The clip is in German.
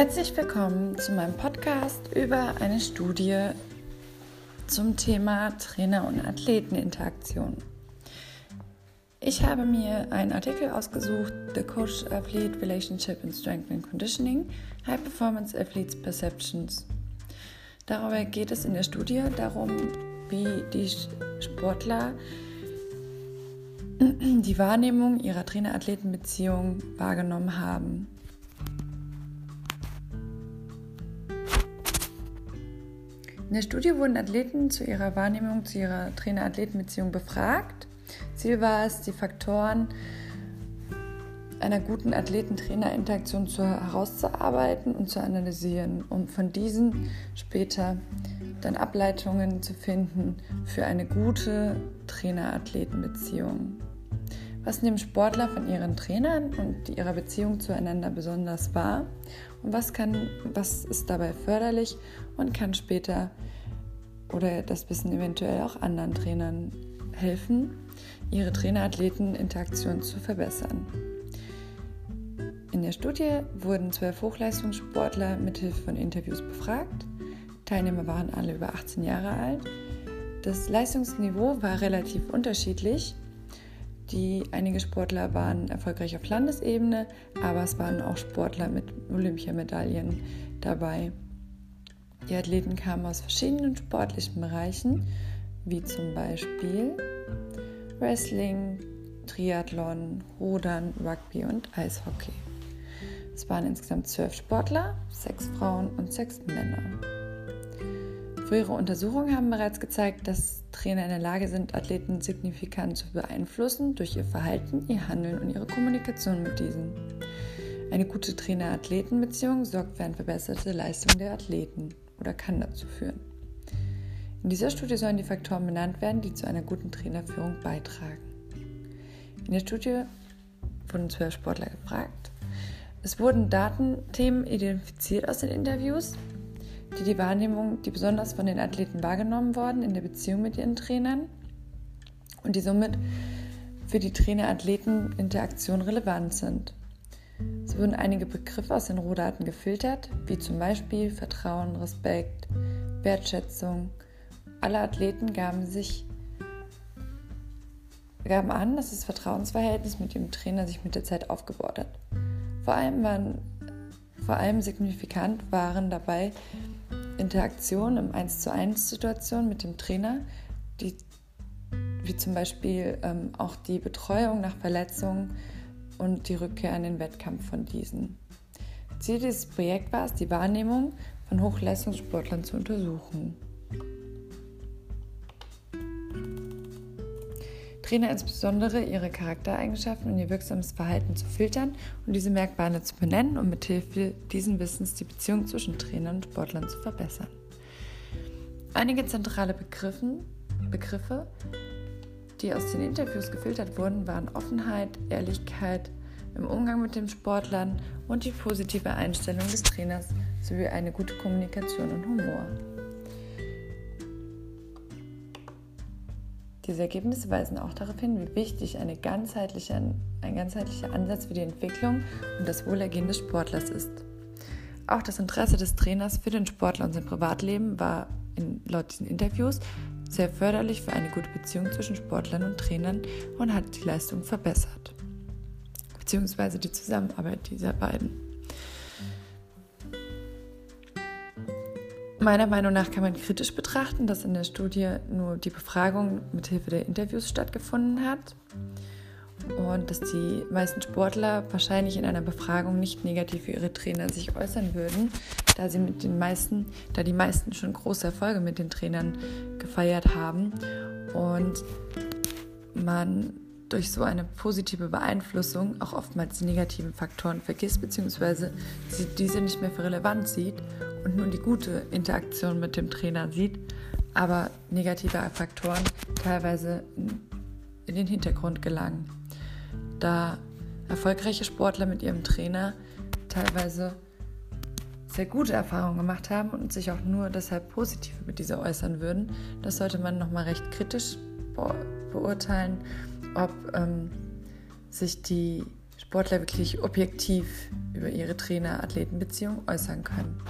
Herzlich willkommen zu meinem Podcast über eine Studie zum Thema Trainer- und Athleteninteraktion. Ich habe mir einen Artikel ausgesucht, The Coach-Athlete Relationship in Strength and Conditioning, High Performance Athletes Perceptions. Darüber geht es in der Studie darum, wie die Sportler die Wahrnehmung ihrer Trainer-Athleten-Beziehung wahrgenommen haben. In der Studie wurden Athleten zu ihrer Wahrnehmung, zu ihrer Trainer-Athleten-Beziehung befragt. Ziel war es, die Faktoren einer guten Athleten-Trainer-Interaktion herauszuarbeiten und zu analysieren, um von diesen später dann Ableitungen zu finden für eine gute Trainer-Athleten-Beziehung. Was nehmen Sportler von ihren Trainern und ihrer Beziehung zueinander besonders wahr und was, kann, was ist dabei förderlich und kann später oder das Wissen eventuell auch anderen Trainern helfen, ihre Trainer-Athleten-Interaktion zu verbessern. In der Studie wurden zwölf Hochleistungssportler mithilfe von Interviews befragt. Teilnehmer waren alle über 18 Jahre alt. Das Leistungsniveau war relativ unterschiedlich. Die, einige Sportler waren erfolgreich auf Landesebene, aber es waren auch Sportler mit Olympiamedaillen dabei. Die Athleten kamen aus verschiedenen sportlichen Bereichen, wie zum Beispiel Wrestling, Triathlon, Rudern, Rugby und Eishockey. Es waren insgesamt zwölf Sportler, sechs Frauen und sechs Männer. Frühere Untersuchungen haben bereits gezeigt, dass Trainer in der Lage sind, Athleten signifikant zu beeinflussen durch ihr Verhalten, ihr Handeln und ihre Kommunikation mit diesen. Eine gute Trainer-Athleten-Beziehung sorgt für eine verbesserte Leistung der Athleten oder kann dazu führen. In dieser Studie sollen die Faktoren benannt werden, die zu einer guten Trainerführung beitragen. In der Studie wurden zwölf Sportler gefragt. Es wurden Datenthemen identifiziert aus den Interviews, die die Wahrnehmung, die besonders von den Athleten wahrgenommen worden in der Beziehung mit ihren Trainern und die somit für die Trainer-Athleten-Interaktion relevant sind. Es wurden einige Begriffe aus den Rohdaten gefiltert, wie zum Beispiel Vertrauen, Respekt, Wertschätzung. Alle Athleten gaben sich gaben an, dass das Vertrauensverhältnis mit ihrem Trainer sich mit der Zeit aufgebaut hat. Vor allem, waren, vor allem signifikant waren dabei Interaktion im 1 zu 1 Situation mit dem Trainer, die, wie zum Beispiel ähm, auch die Betreuung nach Verletzungen und die Rückkehr an den Wettkampf von diesen. Ziel dieses Projekts war es, die Wahrnehmung von Hochleistungssportlern zu untersuchen. Trainer insbesondere ihre Charaktereigenschaften und ihr wirksames Verhalten zu filtern und diese Merkmale zu benennen, um mithilfe diesen Wissens die Beziehung zwischen Trainern und Sportlern zu verbessern. Einige zentrale Begriffen, Begriffe, die aus den Interviews gefiltert wurden, waren Offenheit, Ehrlichkeit im Umgang mit den Sportlern und die positive Einstellung des Trainers sowie eine gute Kommunikation und Humor. Diese Ergebnisse weisen auch darauf hin, wie wichtig eine ganzheitliche, ein ganzheitlicher Ansatz für die Entwicklung und das Wohlergehen des Sportlers ist. Auch das Interesse des Trainers für den Sportler und sein Privatleben war in, laut diesen Interviews sehr förderlich für eine gute Beziehung zwischen Sportlern und Trainern und hat die Leistung verbessert, beziehungsweise die Zusammenarbeit dieser beiden. Meiner Meinung nach kann man kritisch betrachten, dass in der Studie nur die Befragung mit Hilfe der Interviews stattgefunden hat und dass die meisten Sportler wahrscheinlich in einer Befragung nicht negativ für ihre Trainer sich äußern würden, da sie mit den meisten, da die meisten schon große Erfolge mit den Trainern gefeiert haben und man durch so eine positive Beeinflussung auch oftmals die negativen Faktoren vergisst bzw. diese nicht mehr für relevant sieht und nur die gute Interaktion mit dem Trainer sieht, aber negative Faktoren teilweise in den Hintergrund gelangen, da erfolgreiche Sportler mit ihrem Trainer teilweise sehr gute Erfahrungen gemacht haben und sich auch nur deshalb positiv über diese äußern würden. Das sollte man nochmal recht kritisch beurteilen ob ähm, sich die Sportler wirklich objektiv über ihre Trainer-Athleten-Beziehung äußern können.